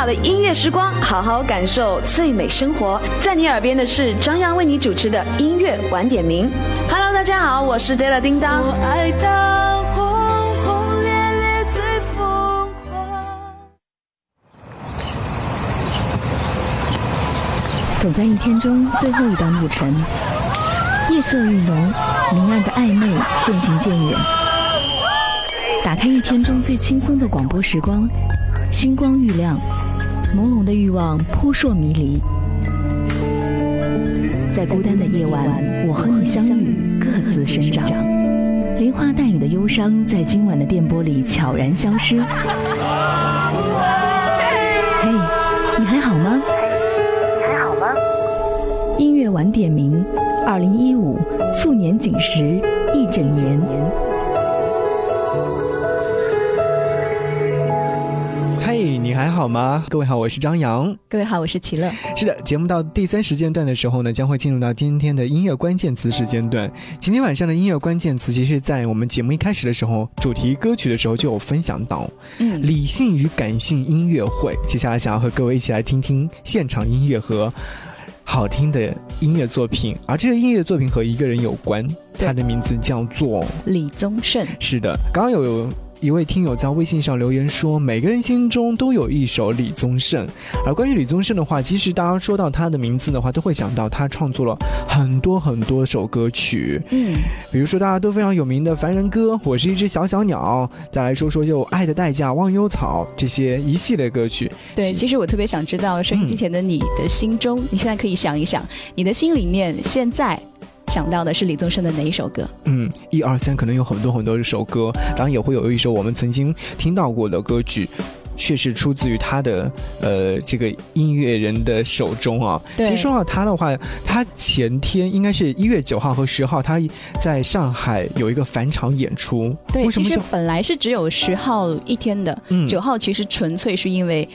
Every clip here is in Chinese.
好的音乐时光，好好感受最美生活。在你耳边的是张扬为你主持的音乐晚点名。Hello，大家好，我是 Della 叮当。我爱他轰轰烈烈最疯狂。走在一天中最后一段路程，夜色愈浓，明暗的暧昧渐行渐远。打开一天中最轻松的广播时光。星光愈亮，朦胧的欲望扑朔迷离。在孤单的夜晚，我和你相遇，各自生长。梨花带雨的忧伤，在今晚的电波里悄然消失。嘿，你还好吗？你还好吗？音乐晚点名，二零一五素年锦时一整年。还好吗？各位好，我是张扬。各位好，我是齐乐。是的，节目到第三时间段的时候呢，将会进入到今天的音乐关键词时间段。今天晚上的音乐关键词，其实，在我们节目一开始的时候，主题歌曲的时候就有分享到，嗯，理性与感性音乐会。接下来想要和各位一起来听听现场音乐和好听的音乐作品，而这个音乐作品和一个人有关，他的名字叫做李宗盛。是的，刚刚有。一位听友在微信上留言说：“每个人心中都有一首李宗盛。”而关于李宗盛的话，其实大家说到他的名字的话，都会想到他创作了很多很多首歌曲。嗯，比如说大家都非常有名的《凡人歌》，我是一只小小鸟。再来说说就《爱的代价》《忘忧草》这些一系列歌曲。对，其实我特别想知道收音机前的你的心中，你现在可以想一想，你的心里面现在。想到的是李宗盛的哪一首歌？嗯，一二三，可能有很多很多首歌，当然也会有一首我们曾经听到过的歌曲，却是出自于他的呃这个音乐人的手中啊。其实说到他的话，他前天应该是一月九号和十号，他在上海有一个返场演出。对，其实本来是只有十号一天的，九号其实纯粹是因为。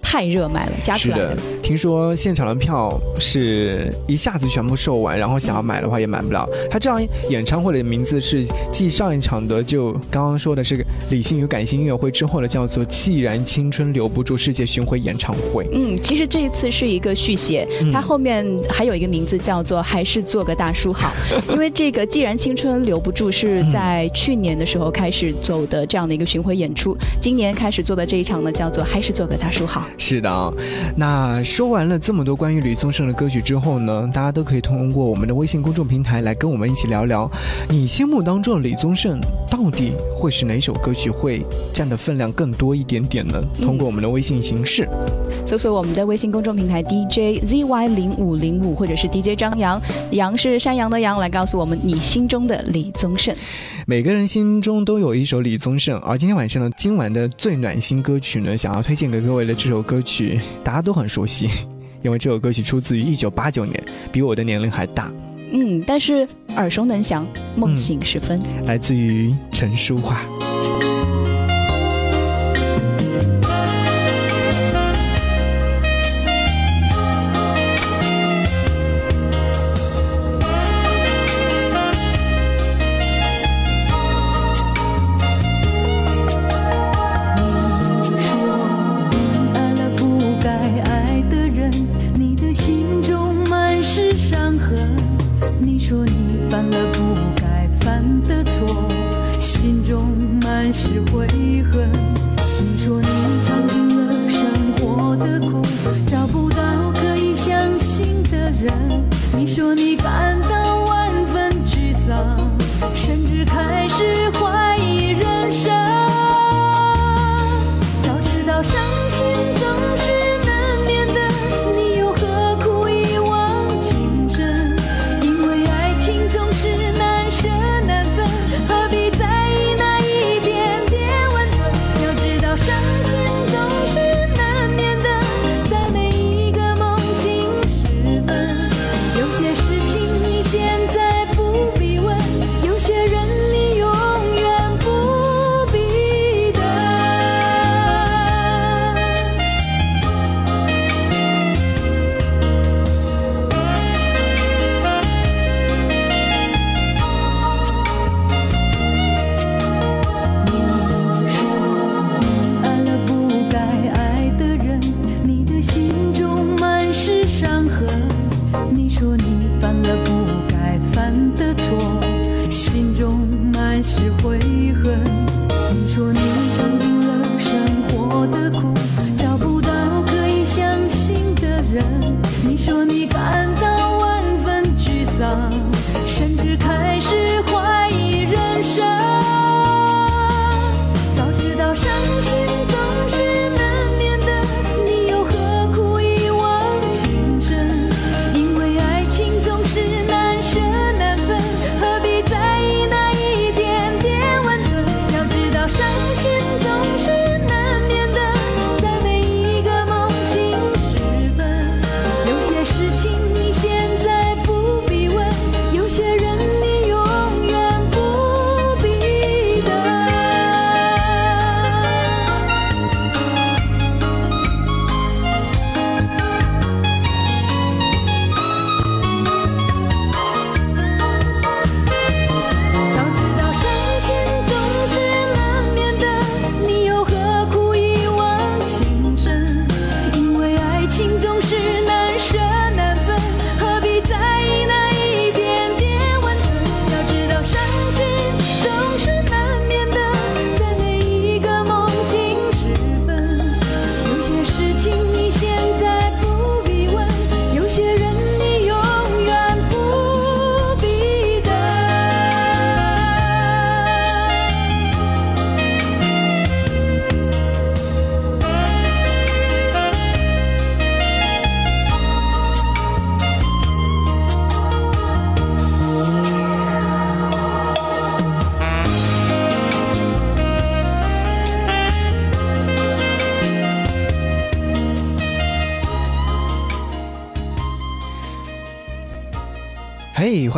太热卖了，加出来的。听说现场的票是一下子全部售完，然后想要买的话也买不了。他这样演唱会的名字是继上一场的就刚刚说的是理性与感性音乐会之后的叫做“既然青春留不住”世界巡回演唱会。嗯，其实这一次是一个续写，它后面还有一个名字叫做“还是做个大叔好”，因为这个“既然青春留不住”是在去年的时候开始走的这样的一个巡回演出，今年开始做的这一场呢叫做“还是做个大叔好”。是的，那说完了这么多关于李宗盛的歌曲之后呢，大家都可以通过我们的微信公众平台来跟我们一起聊聊，你心目当中的李宗盛到底会是哪首歌曲会占的分量更多一点点呢？通过我们的微信形式，搜索我们的微信公众平台 DJ ZY 零五零五，或者是 DJ 张扬，杨是山羊的羊，来告诉我们你心中的李宗盛。每个人心中都有一首李宗盛，而今天晚上呢，今晚的最暖心歌曲呢，想要推荐给各位的这首歌曲，大家都很熟悉，因为这首歌曲出自于一九八九年，比我的年龄还大。嗯，但是耳熟能详，梦醒时分，来自于陈淑桦。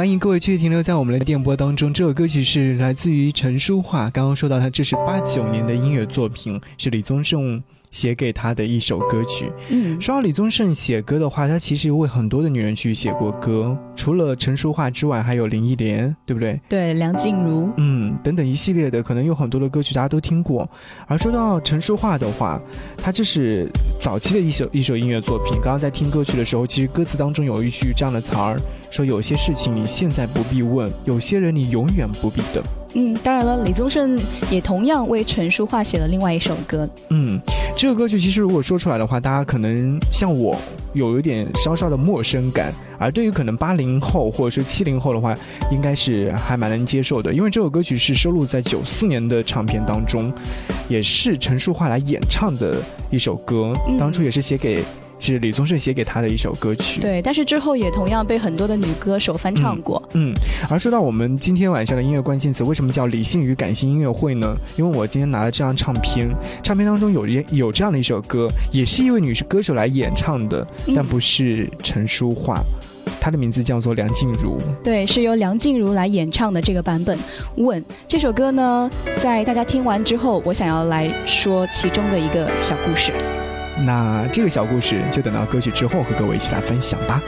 欢迎各位继续停留在我们的电波当中。这首歌曲是来自于陈淑桦，刚刚说到他这是八九年的音乐作品，是李宗盛。写给他的一首歌曲。嗯，说到李宗盛写歌的话，他其实为很多的女人去写过歌，除了陈淑桦之外，还有林忆莲，对不对？对，梁静茹，嗯，等等一系列的，可能有很多的歌曲大家都听过。而说到陈淑桦的话，她这是早期的一首一首音乐作品。刚刚在听歌曲的时候，其实歌词当中有一句这样的词儿，说有些事情你现在不必问，有些人你永远不必等。嗯，当然了，李宗盛也同样为陈淑桦写了另外一首歌。嗯，这个歌曲其实如果说出来的话，大家可能像我有一点稍稍的陌生感，而对于可能八零后或者是七零后的话，应该是还蛮能接受的，因为这首歌曲是收录在九四年的唱片当中，也是陈淑桦来演唱的一首歌，当初也是写给。是李宗盛写给他的一首歌曲，对，但是之后也同样被很多的女歌手翻唱过。嗯，而说到我们今天晚上的音乐关键词，为什么叫理性与感性音乐会呢？因为我今天拿了这张唱片，唱片当中有一有这样的一首歌，也是一位女歌手来演唱的，但不是陈淑桦，她的名字叫做梁静茹。对，是由梁静茹来演唱的这个版本。问这首歌呢，在大家听完之后，我想要来说其中的一个小故事。那这个小故事就等到歌曲之后和各位一起来分享吧。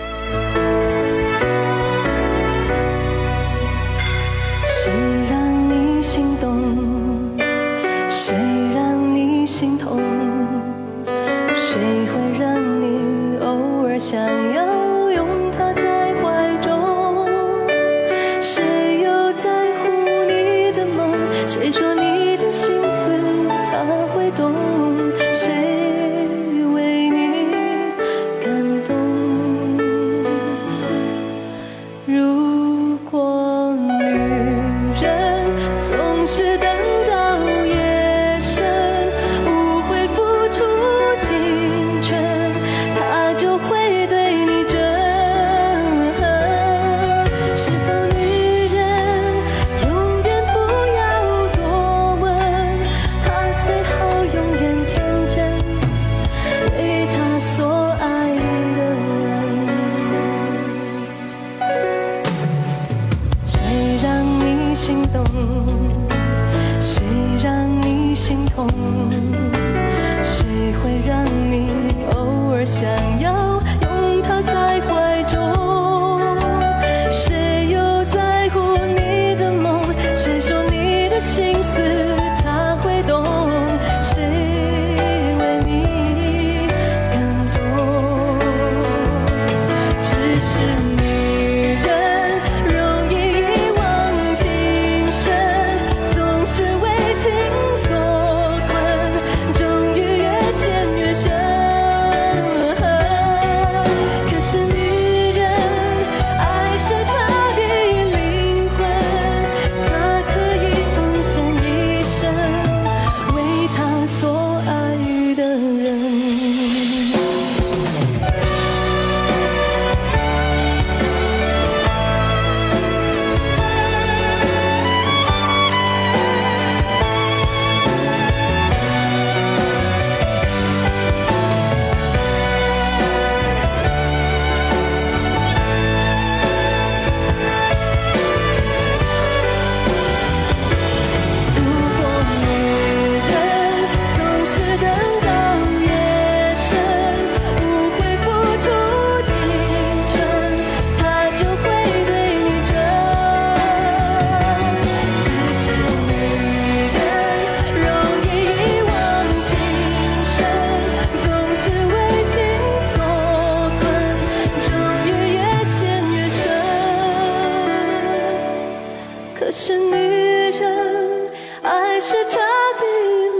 爱是他的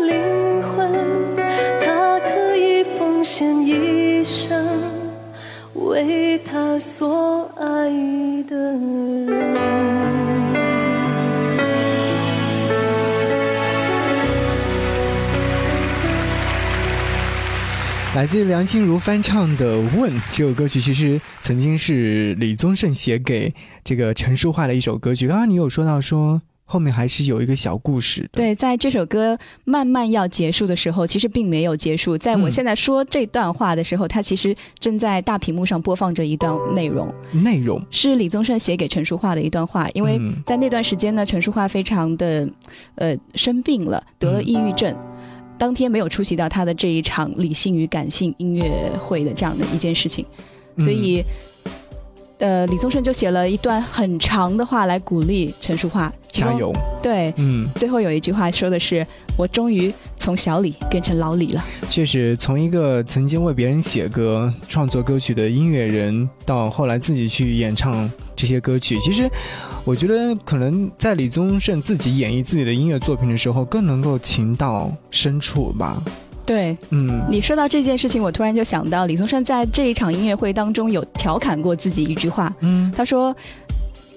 灵魂他可以奉献一生为他所爱的人。来自于梁心如翻唱的问这首歌曲其实曾经是李宗盛写给这个陈淑桦的一首歌曲。刚刚你有说到说后面还是有一个小故事。对，在这首歌慢慢要结束的时候，其实并没有结束。在我现在说这段话的时候，它其实正在大屏幕上播放着一段内容。内容是李宗盛写给陈淑桦的一段话，因为在那段时间呢，陈淑桦非常的呃生病了，得了抑郁症。当天没有出席到他的这一场理性与感性音乐会的这样的一件事情，所以，呃，李宗盛就写了一段很长的话来鼓励陈淑桦加油。对，嗯，最后有一句话说的是：“我终于从小李变成老李了。”确实，从一个曾经为别人写歌、创作歌曲的音乐人，到后来自己去演唱。这些歌曲，其实我觉得可能在李宗盛自己演绎自己的音乐作品的时候，更能够情到深处吧。对，嗯，你说到这件事情，我突然就想到李宗盛在这一场音乐会当中有调侃过自己一句话，嗯，他说：“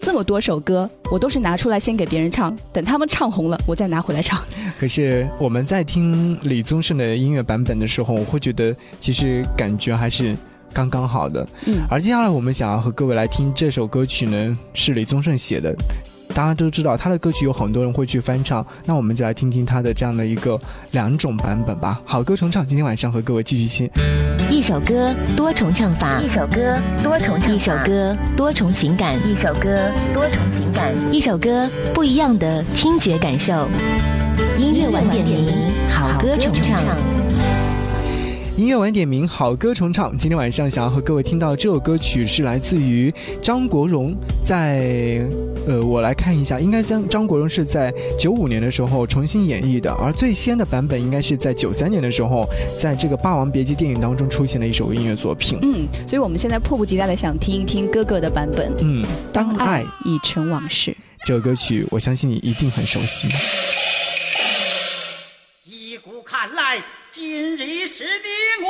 这么多首歌，我都是拿出来先给别人唱，等他们唱红了，我再拿回来唱。”可是我们在听李宗盛的音乐版本的时候，我会觉得其实感觉还是。刚刚好的，嗯，而接下来我们想要和各位来听这首歌曲呢，是李宗盛写的。大家都知道他的歌曲有很多人会去翻唱，那我们就来听听他的这样的一个两种版本吧。好歌重唱，今天晚上和各位继续听。一首歌多重唱法，一首歌多重唱，一首歌多重情感，一首歌多重情感，一首歌不一样的听觉感受。音乐晚点名，好歌重唱。音乐晚点名，好歌重唱。今天晚上想要和各位听到这首歌曲是来自于张国荣，在呃，我来看一下，应该将张国荣是在九五年的时候重新演绎的，而最先的版本应该是在九三年的时候，在这个《霸王别姬》电影当中出现的一首音乐作品。嗯，所以我们现在迫不及待的想听一听哥哥的版本。嗯，当爱已成往事，这首歌曲我相信你一定很熟悉。依古看来。今日是的我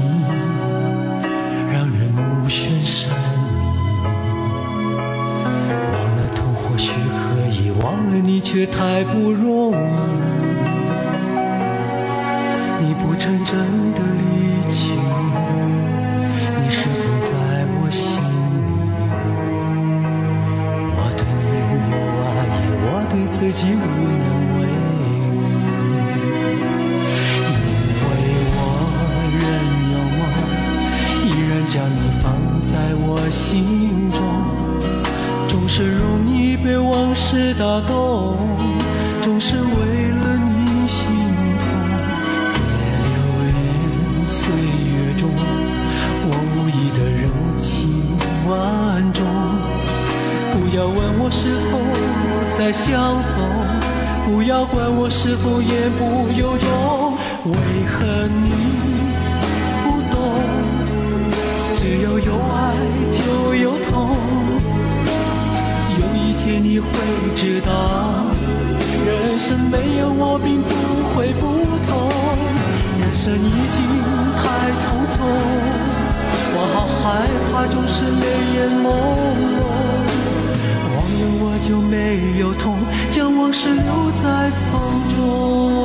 太不容易。生已经太匆匆，我好害怕总是泪眼朦胧。忘了我就没有痛，将往事留在风中。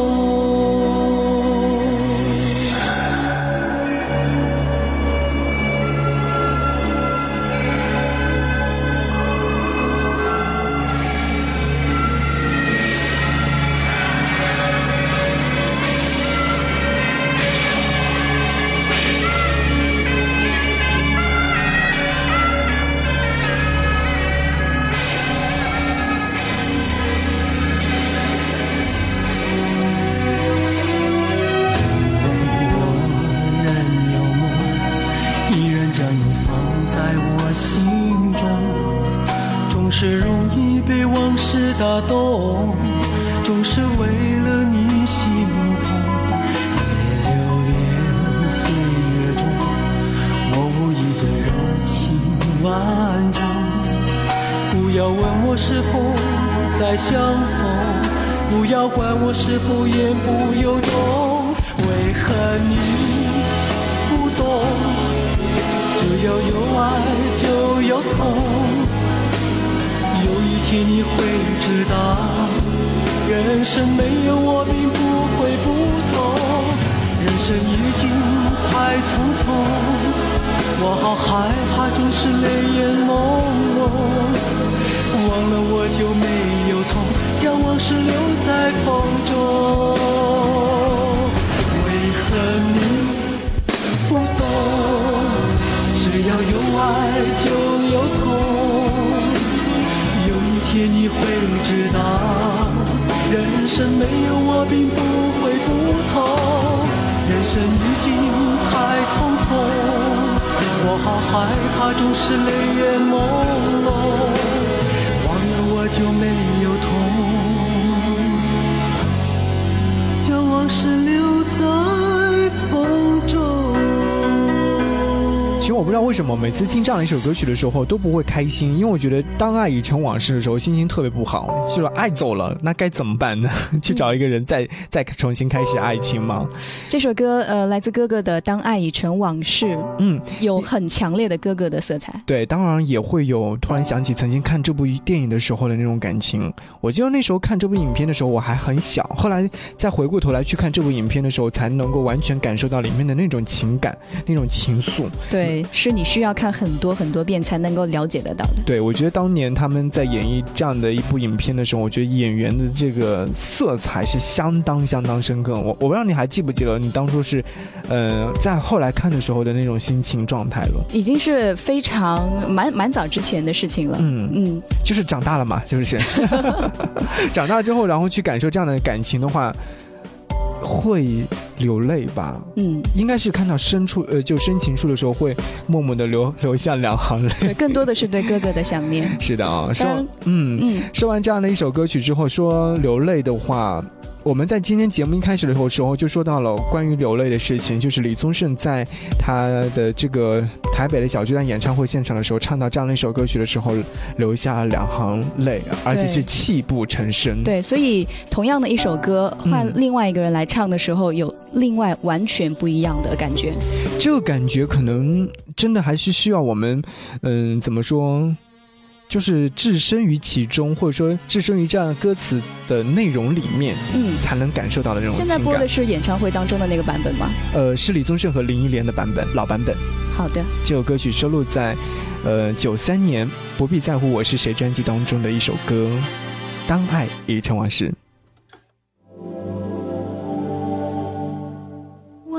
生没有我并不会不同。人生已经太匆匆，我好害怕总是泪眼朦胧，忘了我就没我不知道为什么每次听这样的一首歌曲的时候都不会开心，因为我觉得当爱已成往事的时候，心情特别不好。就是爱走了，那该怎么办呢？去找一个人再 再重新开始爱情吗？这首歌呃，来自哥哥的《当爱已成往事》，嗯，有很强烈的哥哥的色彩。对，当然也会有突然想起曾经看这部电影的时候的那种感情。我记得那时候看这部影片的时候我还很小，后来再回过头来去看这部影片的时候，才能够完全感受到里面的那种情感、那种情愫。对。是你需要看很多很多遍才能够了解得到的。对，我觉得当年他们在演绎这样的一部影片的时候，我觉得演员的这个色彩是相当相当深刻。我我不知道你还记不记得你当初是，呃，在后来看的时候的那种心情状态了。已经是非常蛮蛮早之前的事情了。嗯嗯，就是长大了嘛，是不是？长大之后，然后去感受这样的感情的话。会流泪吧？嗯，应该是看到深处，呃，就深情处的时候，会默默的流 流下两行泪。对，更多的是对哥哥的想念。是的啊，说，嗯嗯，说完这样的一首歌曲之后，说流泪的话。我们在今天节目一开始的时候时候就说到了关于流泪的事情，就是李宗盛在他的这个台北的小巨蛋演唱会现场的时候，唱到这样的一首歌曲的时候，流下了两行泪，而且是泣不成声。对，所以同样的一首歌，换另外一个人来唱的时候，有另外完全不一样的感觉。这个感觉可能真的还是需要我们，嗯，怎么说？就是置身于其中，或者说置身于这样歌词的内容里面，嗯，才能感受到的这种现在播的是演唱会当中的那个版本吗？呃，是李宗盛和林忆莲的版本，老版本。好的。这首歌曲收录在，呃，九三年《不必在乎我是谁》专辑当中的一首歌，《当爱已成往事》。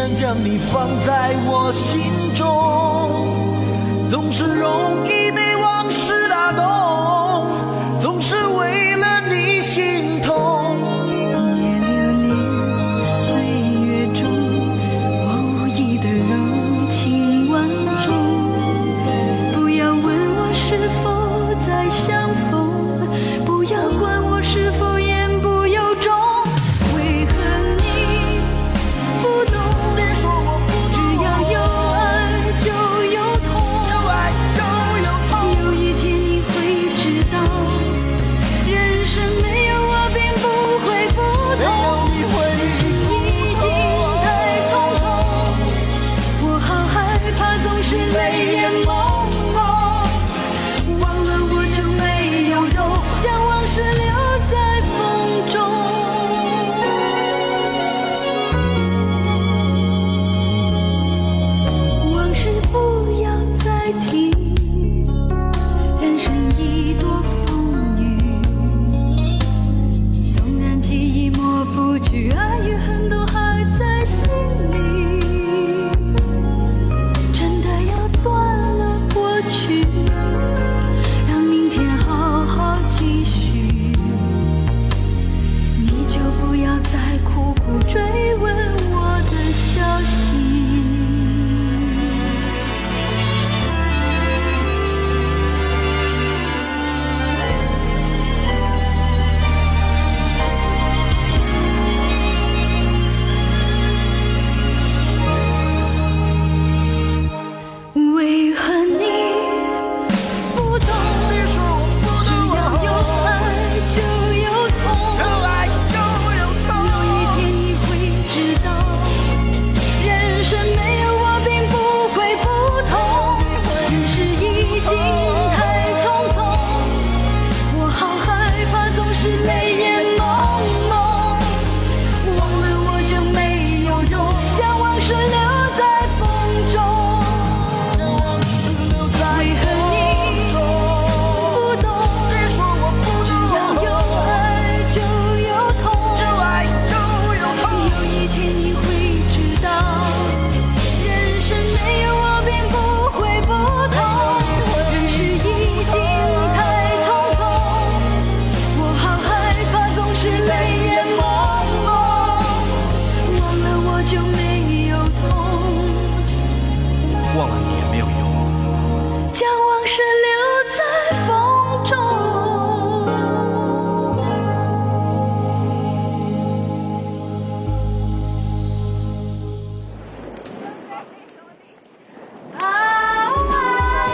然将你放在我心中，总是容易被往事打动，总是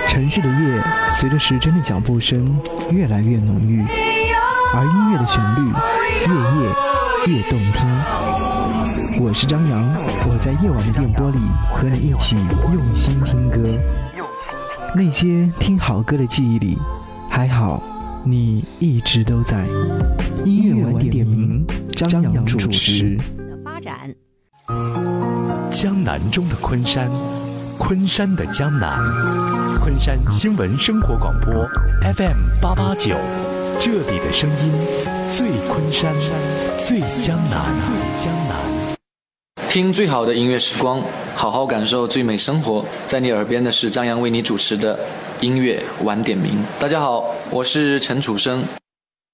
城市的夜随着时针的脚步声越来越浓郁，而音乐的旋律越夜越动听。我是张扬，我在夜晚的电波里和你一起用心听歌。那些听好歌的记忆里，还好你一直都在。音乐晚点名，张扬主持。发展。江南中的昆山，昆山的江南。昆山新闻生活广播 FM 八八九，这里的声音最昆山，最江南，最江南。听最好的音乐时光，好好感受最美生活。在你耳边的是张扬为你主持的音乐晚点名。大家好，我是陈楚生。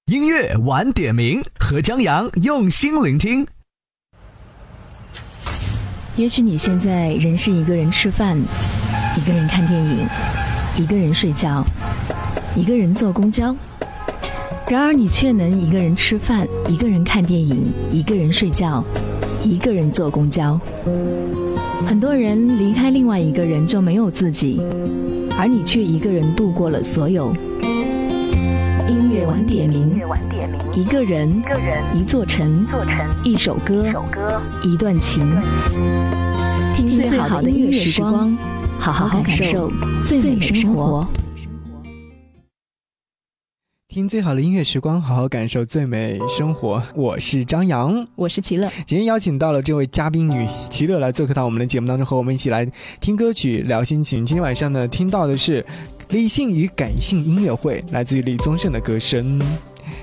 音乐晚点名和张扬用心聆听。也许你现在仍是一个人吃饭，一个人看电影。一个人睡觉，一个人坐公交。然而，你却能一个人吃饭，一个人看电影，一个人睡觉，一个人坐公交。很多人离开另外一个人就没有自己，而你却一个人度过了所有。音乐晚点名，一个人，一座城，一首歌，一段情，听最好的音乐时光。好好感受最美生活，听最好的音乐时光，好好感受最美生活。我是张扬，我是齐乐。今天邀请到了这位嘉宾女齐乐来做客到我们的节目当中，和我们一起来听歌曲、聊心情。今天晚上呢，听到的是理性与感性音乐会，来自于李宗盛的歌声。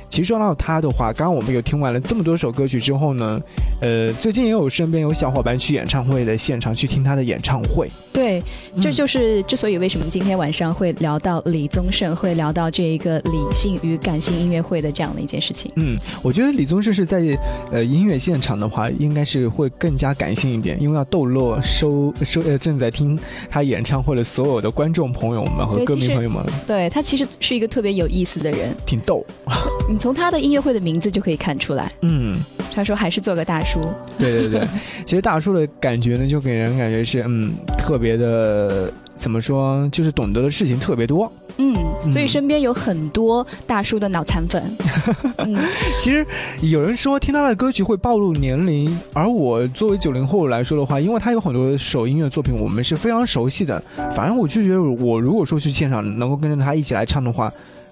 其实说到他的话，刚刚我们有听完了这么多首歌曲之后呢，呃，最近也有身边有小伙伴去演唱会的现场去听他的演唱会。对，这就是之所以为什么今天晚上会聊到李宗盛，会聊到这一个理性与感性音乐会的这样的一件事情。嗯，我觉得李宗盛是在呃音乐现场的话，应该是会更加感性一点，因为要逗乐收收呃正在听他演唱会的所有的观众朋友们和歌迷朋友们。对他其实是一个特别有意思的人，挺逗。从他的音乐会的名字就可以看出来，嗯，他说还是做个大叔，对对对，其实大叔的感觉呢，就给人感觉是嗯，特别的，怎么说，就是懂得的事情特别多，嗯，所以身边有很多大叔的脑残粉。嗯，其实有人说听他的歌曲会暴露年龄，而我作为九零后来说的话，因为他有很多首音乐作品，我们是非常熟悉的，反正我就觉得我如果说去现场能够跟着他一起来唱的话。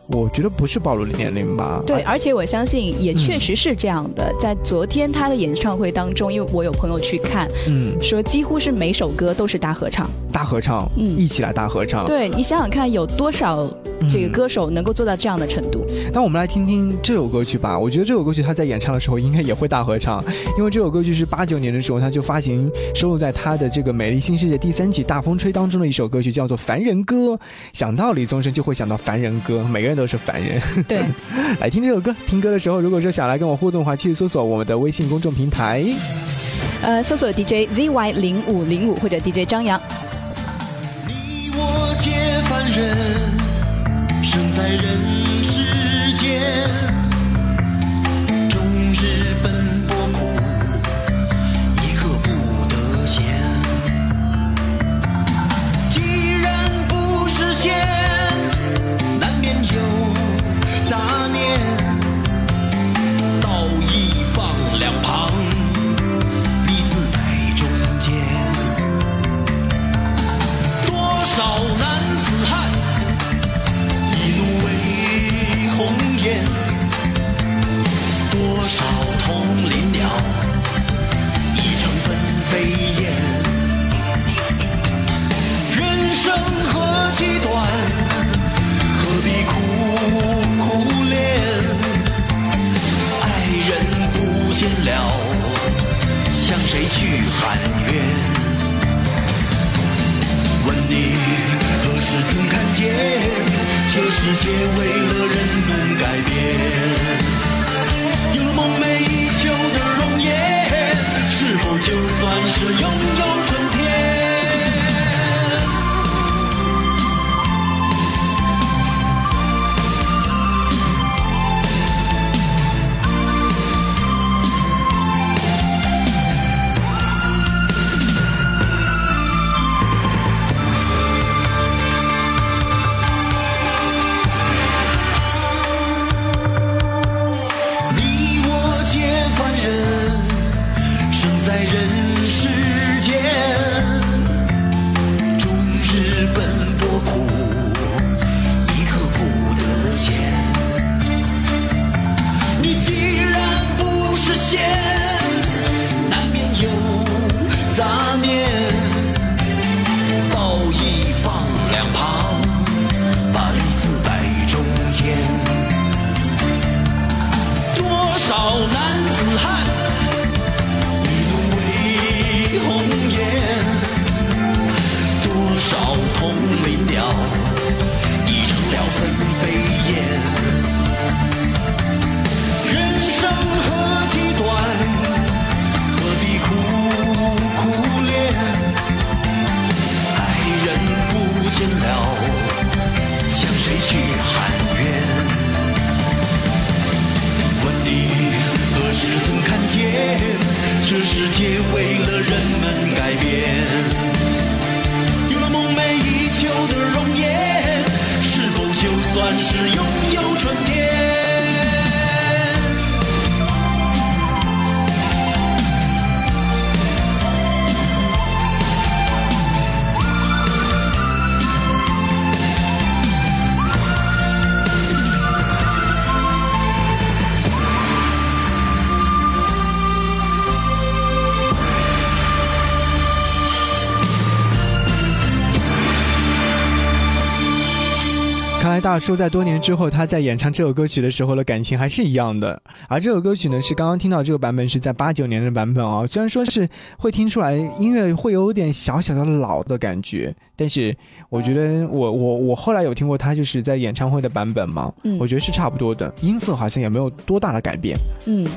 我觉得不是暴露的年龄吧？对，而且我相信也确实是这样的。在昨天他的演唱会当中，因为我有朋友去看，嗯，说几乎是每首歌都是大合唱，大合唱，嗯，一起来大合唱。对你想想看，有多少这个歌手能够做到这样的程度？那我们来听听这首歌曲吧。我觉得这首歌曲他在演唱的时候应该也会大合唱，因为这首歌曲是八九年的时候他就发行收录在他的这个《美丽新世界》第三季《大风吹》当中的一首歌曲，叫做《凡人歌》。想到李宗盛就会想到《凡人歌》，每个人都是凡人。对，来听这首歌。听歌的时候，如果说想来跟我互动的话，去搜索我们的微信公众平台，呃，搜索 DJ ZY 零五零五或者 DJ 张扬。你我皆凡人，生在人见了向谁去喊冤？问你何时曾看见这世界为了人们改变？但是有大叔在多年之后，他在演唱这首歌曲的时候的感情还是一样的。而这首歌曲呢，是刚刚听到这个版本是在八九年的版本啊。虽然说是会听出来音乐会有点小小的老的感觉，但是我觉得我我我后来有听过他就是在演唱会的版本嘛，嗯，我觉得是差不多的，音色好像也没有多大的改变，嗯。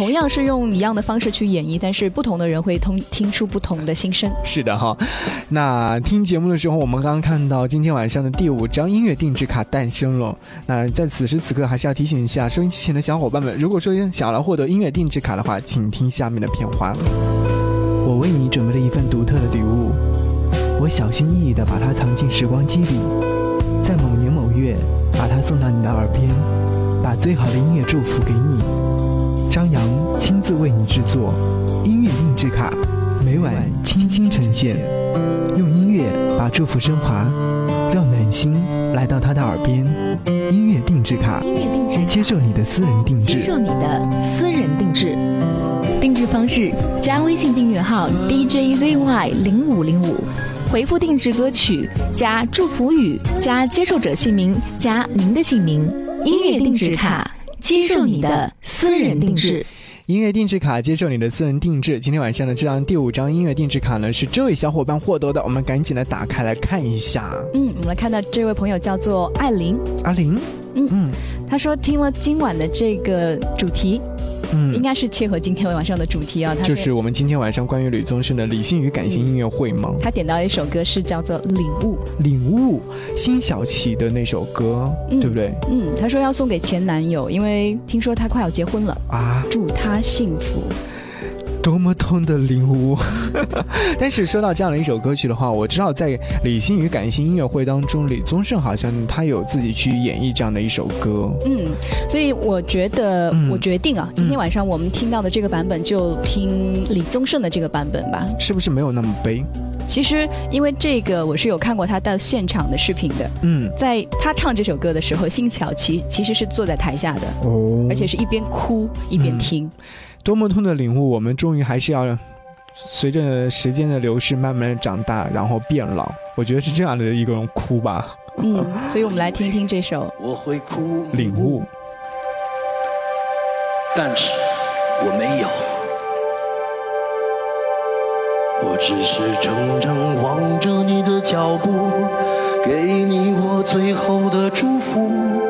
同样是用一样的方式去演绎，但是不同的人会通听出不同的心声。是的哈，那听节目的时候，我们刚刚看到今天晚上的第五张音乐定制卡诞生了。那在此时此刻，还是要提醒一下收音机前的小伙伴们，如果说想要来获得音乐定制卡的话，请听下面的片花。我为你准备了一份独特的礼物，我小心翼翼地把它藏进时光机里，在某年某月把它送到你的耳边，把最好的音乐祝福给你。张扬亲自为你制作音乐定制卡，每晚轻轻呈现，用音乐把祝福升华，让暖心来到他的耳边，音乐定制卡，音乐定制，接受你的私人定制，接受你的私人定制。定制方式：加微信订阅号 DJZY 零五零五，回复定制歌曲，加祝福语，加接受者姓名，加您的姓名。音乐定制卡，接受你的私人定制。音乐定制卡接受你的私人定制。今天晚上的这张第五张音乐定制卡呢，是这位小伙伴获得的。我们赶紧的打开来看一下。嗯，我们来看到这位朋友叫做艾琳。阿玲，嗯嗯，他说听了今晚的这个主题。嗯，应该是切合今天晚上的主题啊。就是我们今天晚上关于吕宗盛的理性与感性音乐会吗？他点到一首歌是叫做《领悟》，领悟，辛晓琪的那首歌，对不对？嗯，他说要送给前男友，因为听说他快要结婚了啊，祝他幸福。多么痛的领悟！但是说到这样的一首歌曲的话，我知道在理性与感性音乐会当中，李宗盛好像他有自己去演绎这样的一首歌。嗯，所以我觉得，我决定啊，今天晚上我们听到的这个版本就听李宗盛的这个版本吧。是不是没有那么悲？其实，因为这个我是有看过他到现场的视频的。嗯，在他唱这首歌的时候，辛晓琪其实是坐在台下的，哦，而且是一边哭一边听。多么痛的领悟，我们终于还是要随着时间的流逝，慢慢的长大，然后变老。我觉得是这样的一个人哭吧。嗯，所以我们来听听这首。我会哭，领悟，但是我没有，我只是怔怔望着你的脚步，给你我最后的祝福。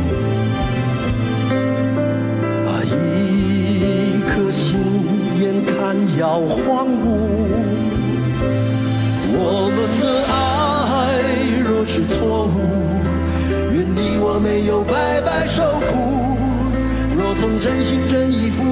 要荒芜，我们的爱若是错误，愿你我没有白白受苦。若曾真心真意付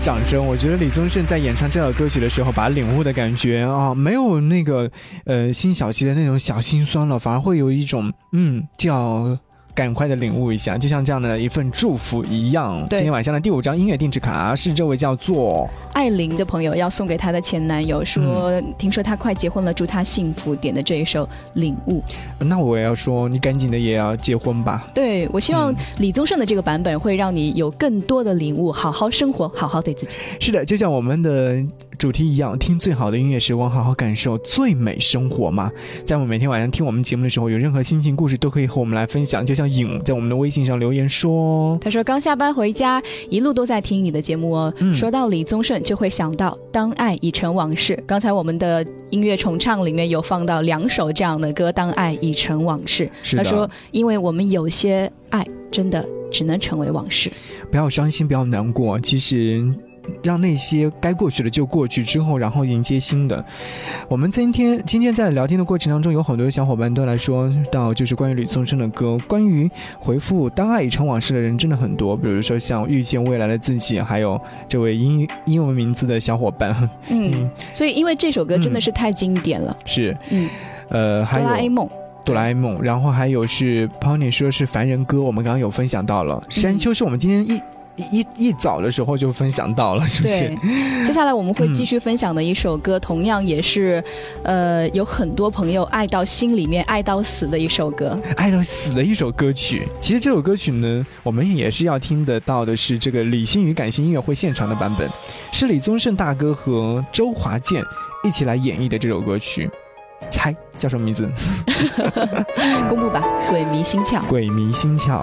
掌声。我觉得李宗盛在演唱这首歌曲的时候，把领悟的感觉啊，没有那个呃辛晓琪的那种小心酸了，反而会有一种嗯叫。赶快的领悟一下，就像这样的一份祝福一样。对今天晚上的第五张音乐定制卡是这位叫做艾琳的朋友要送给她的前男友，说、听说他快结婚了，祝他幸福，点的这一首《领悟》。那我也要说，你赶紧的也要结婚吧。对我希望李宗盛的这个版本会让你有更多的领悟，好好生活，好好对自己。是的，就像我们的主题一样，听最好的音乐时光，好好感受最美生活嘛。在我们每天晚上听我们节目的时候，有任何心情故事都可以和我们来分享。就像影在我们的微信上留言说，他说刚下班回家，一路都在听你的节目哦。嗯说到李宗盛，就会想到《当爱已成往事》。刚才我们的音乐重唱里面有放到两首这样的歌，《当爱已成往事》。是他说，因为我们有些爱真的只能成为往事。不要伤心，不要难过。其实。让那些该过去的就过去之后，然后迎接新的。我们今天今天在聊天的过程当中，有很多小伙伴都来说到，就是关于吕宗盛的歌，关于回复“当爱已成往事”的人真的很多。比如说像遇见未来的自己，还有这位英英文名字的小伙伴，嗯，所以因为这首歌真的是太经典了。是，嗯，呃，还有哆啦 A 梦。哆啦 A 梦，然后还有是 Pony 说是凡人歌，我们刚刚有分享到了。山丘是我们今天一。一一早的时候就分享到了，是不是？对，接下来我们会继续分享的一首歌，同样也是，呃，有很多朋友爱到心里面、爱到死的一首歌，爱到死的一首歌曲。其实这首歌曲呢，我们也是要听得到的是这个理性与感性音乐会现场的版本，是李宗盛大哥和周华健一起来演绎的这首歌曲。猜叫什么名字？公布吧，《鬼迷心窍》。鬼迷心窍。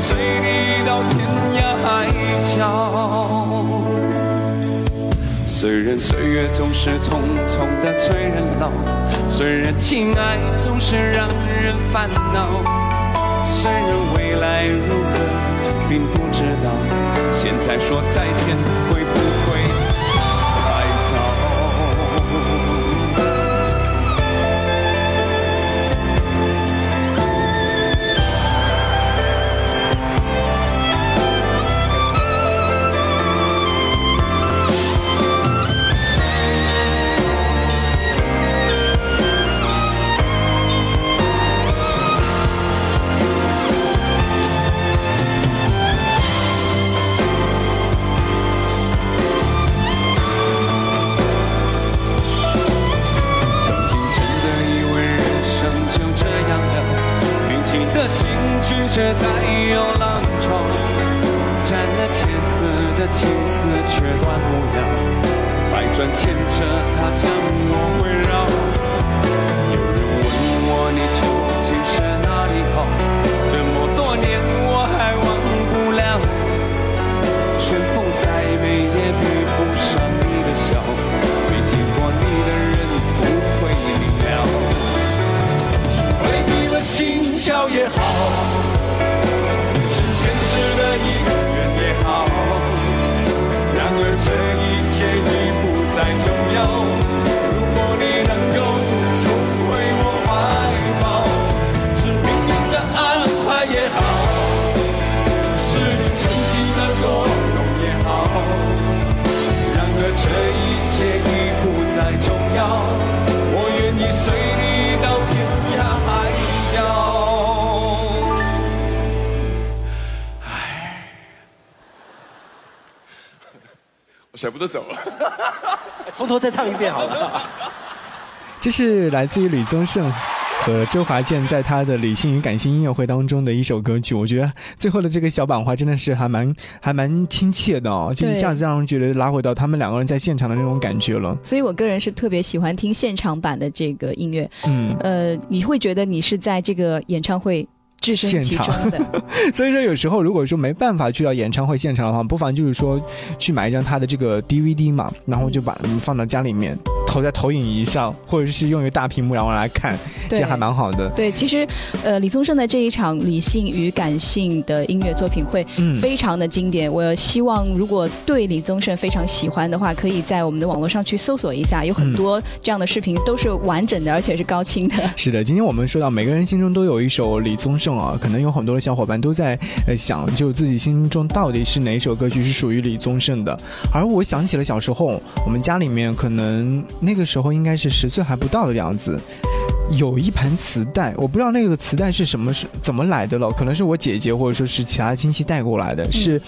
随你到天涯海角。虽然岁月总是匆匆的催人老，虽然情爱总是让人烦恼，虽然未来如何并不知道，现在说再见会不会舍不得走了。从头再唱一遍好了。这是来自于李宗盛和周华健在他的理性与感性音乐会当中的一首歌曲。我觉得最后的这个小板花真的是还蛮还蛮亲切的哦，就一下子让人觉得拉回到他们两个人在现场的那种感觉了。所以我个人是特别喜欢听现场版的这个音乐。嗯，呃，你会觉得你是在这个演唱会。置身其中的，所以说有时候如果说没办法去到演唱会现场的话，不妨就是说去买一张他的这个 DVD 嘛，然后就把放到家里面，投在投影仪上，或者是用一个大屏幕然后来看，其实还蛮好的。对，其实呃，李宗盛的这一场理性与感性的音乐作品会非常的经典。我希望如果对李宗盛非常喜欢的话，可以在我们的网络上去搜索一下，有很多这样的视频都是完整的，而且是高清的。是的，今天我们说到每个人心中都有一首李宗盛。啊，可能有很多的小伙伴都在呃想，就自己心中到底是哪首歌曲是属于李宗盛的。而我想起了小时候，我们家里面可能那个时候应该是十岁还不到的样子，有一盘磁带，我不知道那个磁带是什么是怎么来的了，可能是我姐姐或者说是其他亲戚带过来的，是。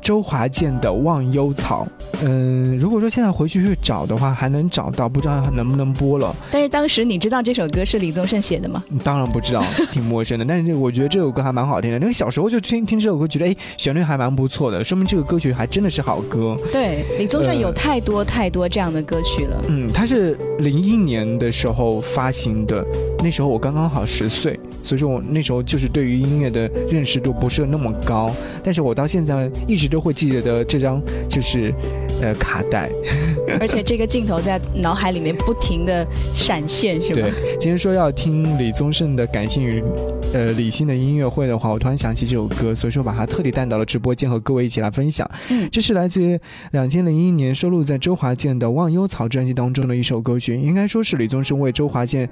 周华健的《忘忧草》，嗯，如果说现在回去去找的话，还能找到，不知道还能不能播了。但是当时你知道这首歌是李宗盛写的吗？当然不知道，挺陌生的。但是我觉得这首歌还蛮好听的。那个小时候就听听这首歌，觉得哎，旋律还蛮不错的，说明这个歌曲还真的是好歌。对，李宗盛有太多太多这样的歌曲了。嗯，他是零一年的时候发行的，那时候我刚刚好十岁，所以说我那时候就是对于音乐的认识度不是那么高。但是我到现在一直都。会记得的这张就是，呃，卡带，而且这个镜头在脑海里面不停的闪现，是吧？对，今天说要听李宗盛的感性与呃理性的音乐会的话，我突然想起这首歌，所以说把它特地带到了直播间和各位一起来分享。嗯，这是来自于两千零一年收录在周华健的《忘忧草》专辑当中的一首歌曲，应该说是李宗盛为周华健。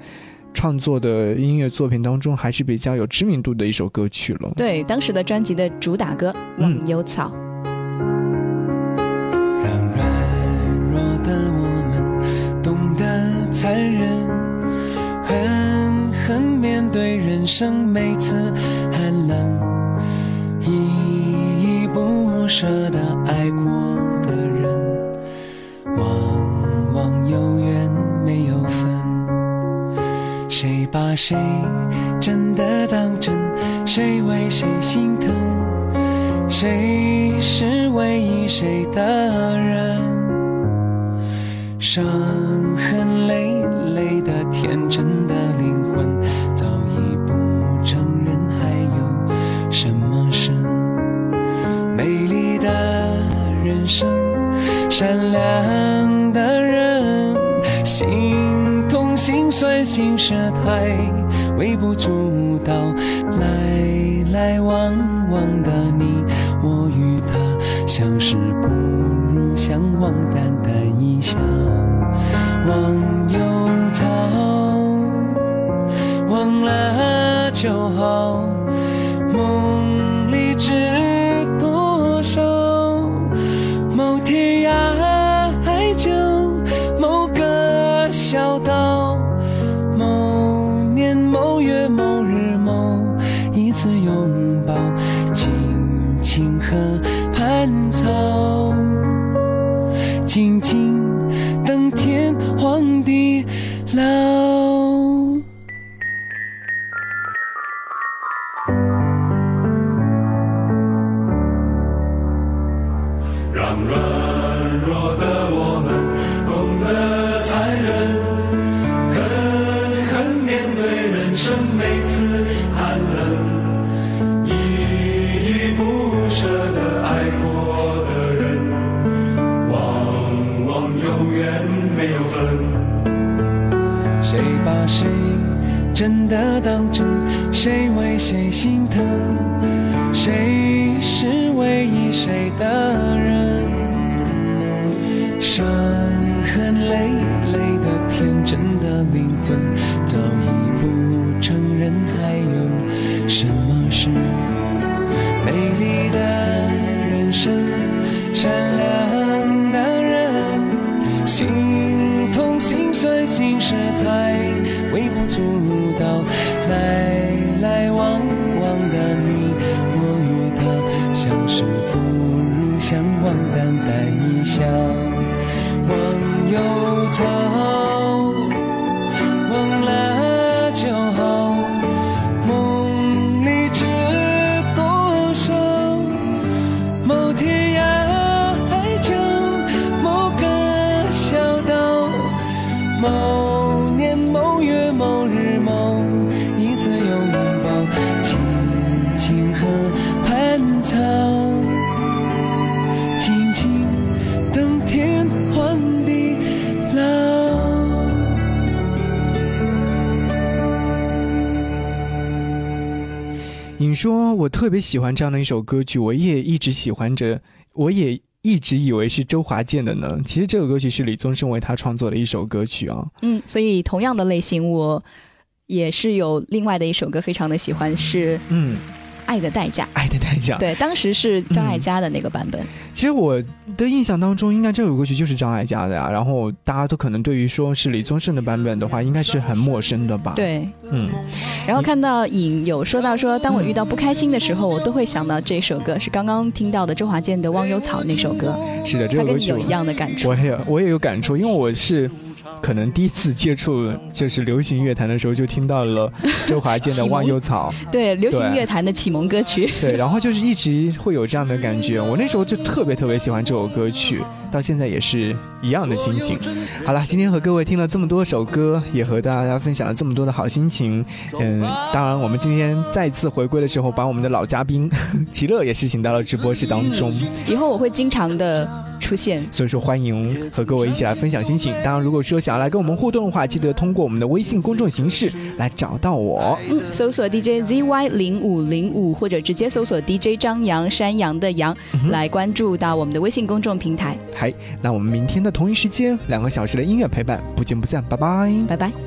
创作的音乐作品当中，还是比较有知名度的一首歌曲了。对，当时的专辑的主打歌《忘忧草》。让软弱的我们懂得残忍，狠狠面对人生每次寒冷，依依不舍的爱过把谁真的当真？谁为谁心疼？谁是唯一谁的人？伤痕累累的天真的灵魂，早已不承认还有什么神。美丽的人生，善良心酸心事太微不足道，来来往往的你。我与他相识不如相忘，淡淡一笑。忘忧草，忘了就好。说我特别喜欢这样的一首歌曲，我也一直喜欢着，我也一直以为是周华健的呢。其实这首歌曲是李宗盛为他创作的一首歌曲啊。嗯，所以同样的类型，我也是有另外的一首歌非常的喜欢，是嗯，《爱的代价》。爱的代价。对，当时是张艾嘉的那个版本。其实我的印象当中，应该这首歌曲就是张艾嘉的呀。然后大家都可能对于说是李宗盛的版本的话，应该是很陌生的吧？，对，嗯，然后看到颖有说到说，当我遇到不开心的时候，我都会想到这首歌，是刚刚听到的周华健的《忘忧草》那首歌。是的，这首歌曲它跟你有一样的感触我。也有我也有感触，因为我是。可能第一次接触就是流行乐坛的时候，就听到了 周华健的《忘忧草》。对，流行乐坛的启蒙歌曲。对，然后就是一直会有这样的感觉。我那时候就特别特别喜欢这首歌曲，到现在也是一样的心情。好了，今天和各位听了这么多首歌，也和大家分享了这么多的好心情。嗯，当然我们今天再次回归的时候，把我们的老嘉宾 齐乐也是请到了直播室当中。以后我会经常的出现。所以说，欢迎和各位一起来分享心情。当然，如果说想要来跟我们互动的话，记得通过我们的微信公众形式来找到我。嗯，搜索 DJ ZY 零五零五，或者直接搜索 DJ 张扬山羊的羊，来关注到我们的微信公众平台。嗨，那我们明天的同一时间，两个小时的音乐陪伴，不见不散，拜拜，拜拜。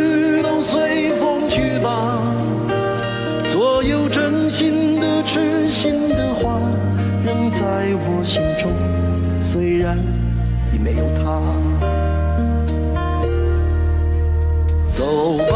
在我心中，虽然已没有他。走吧，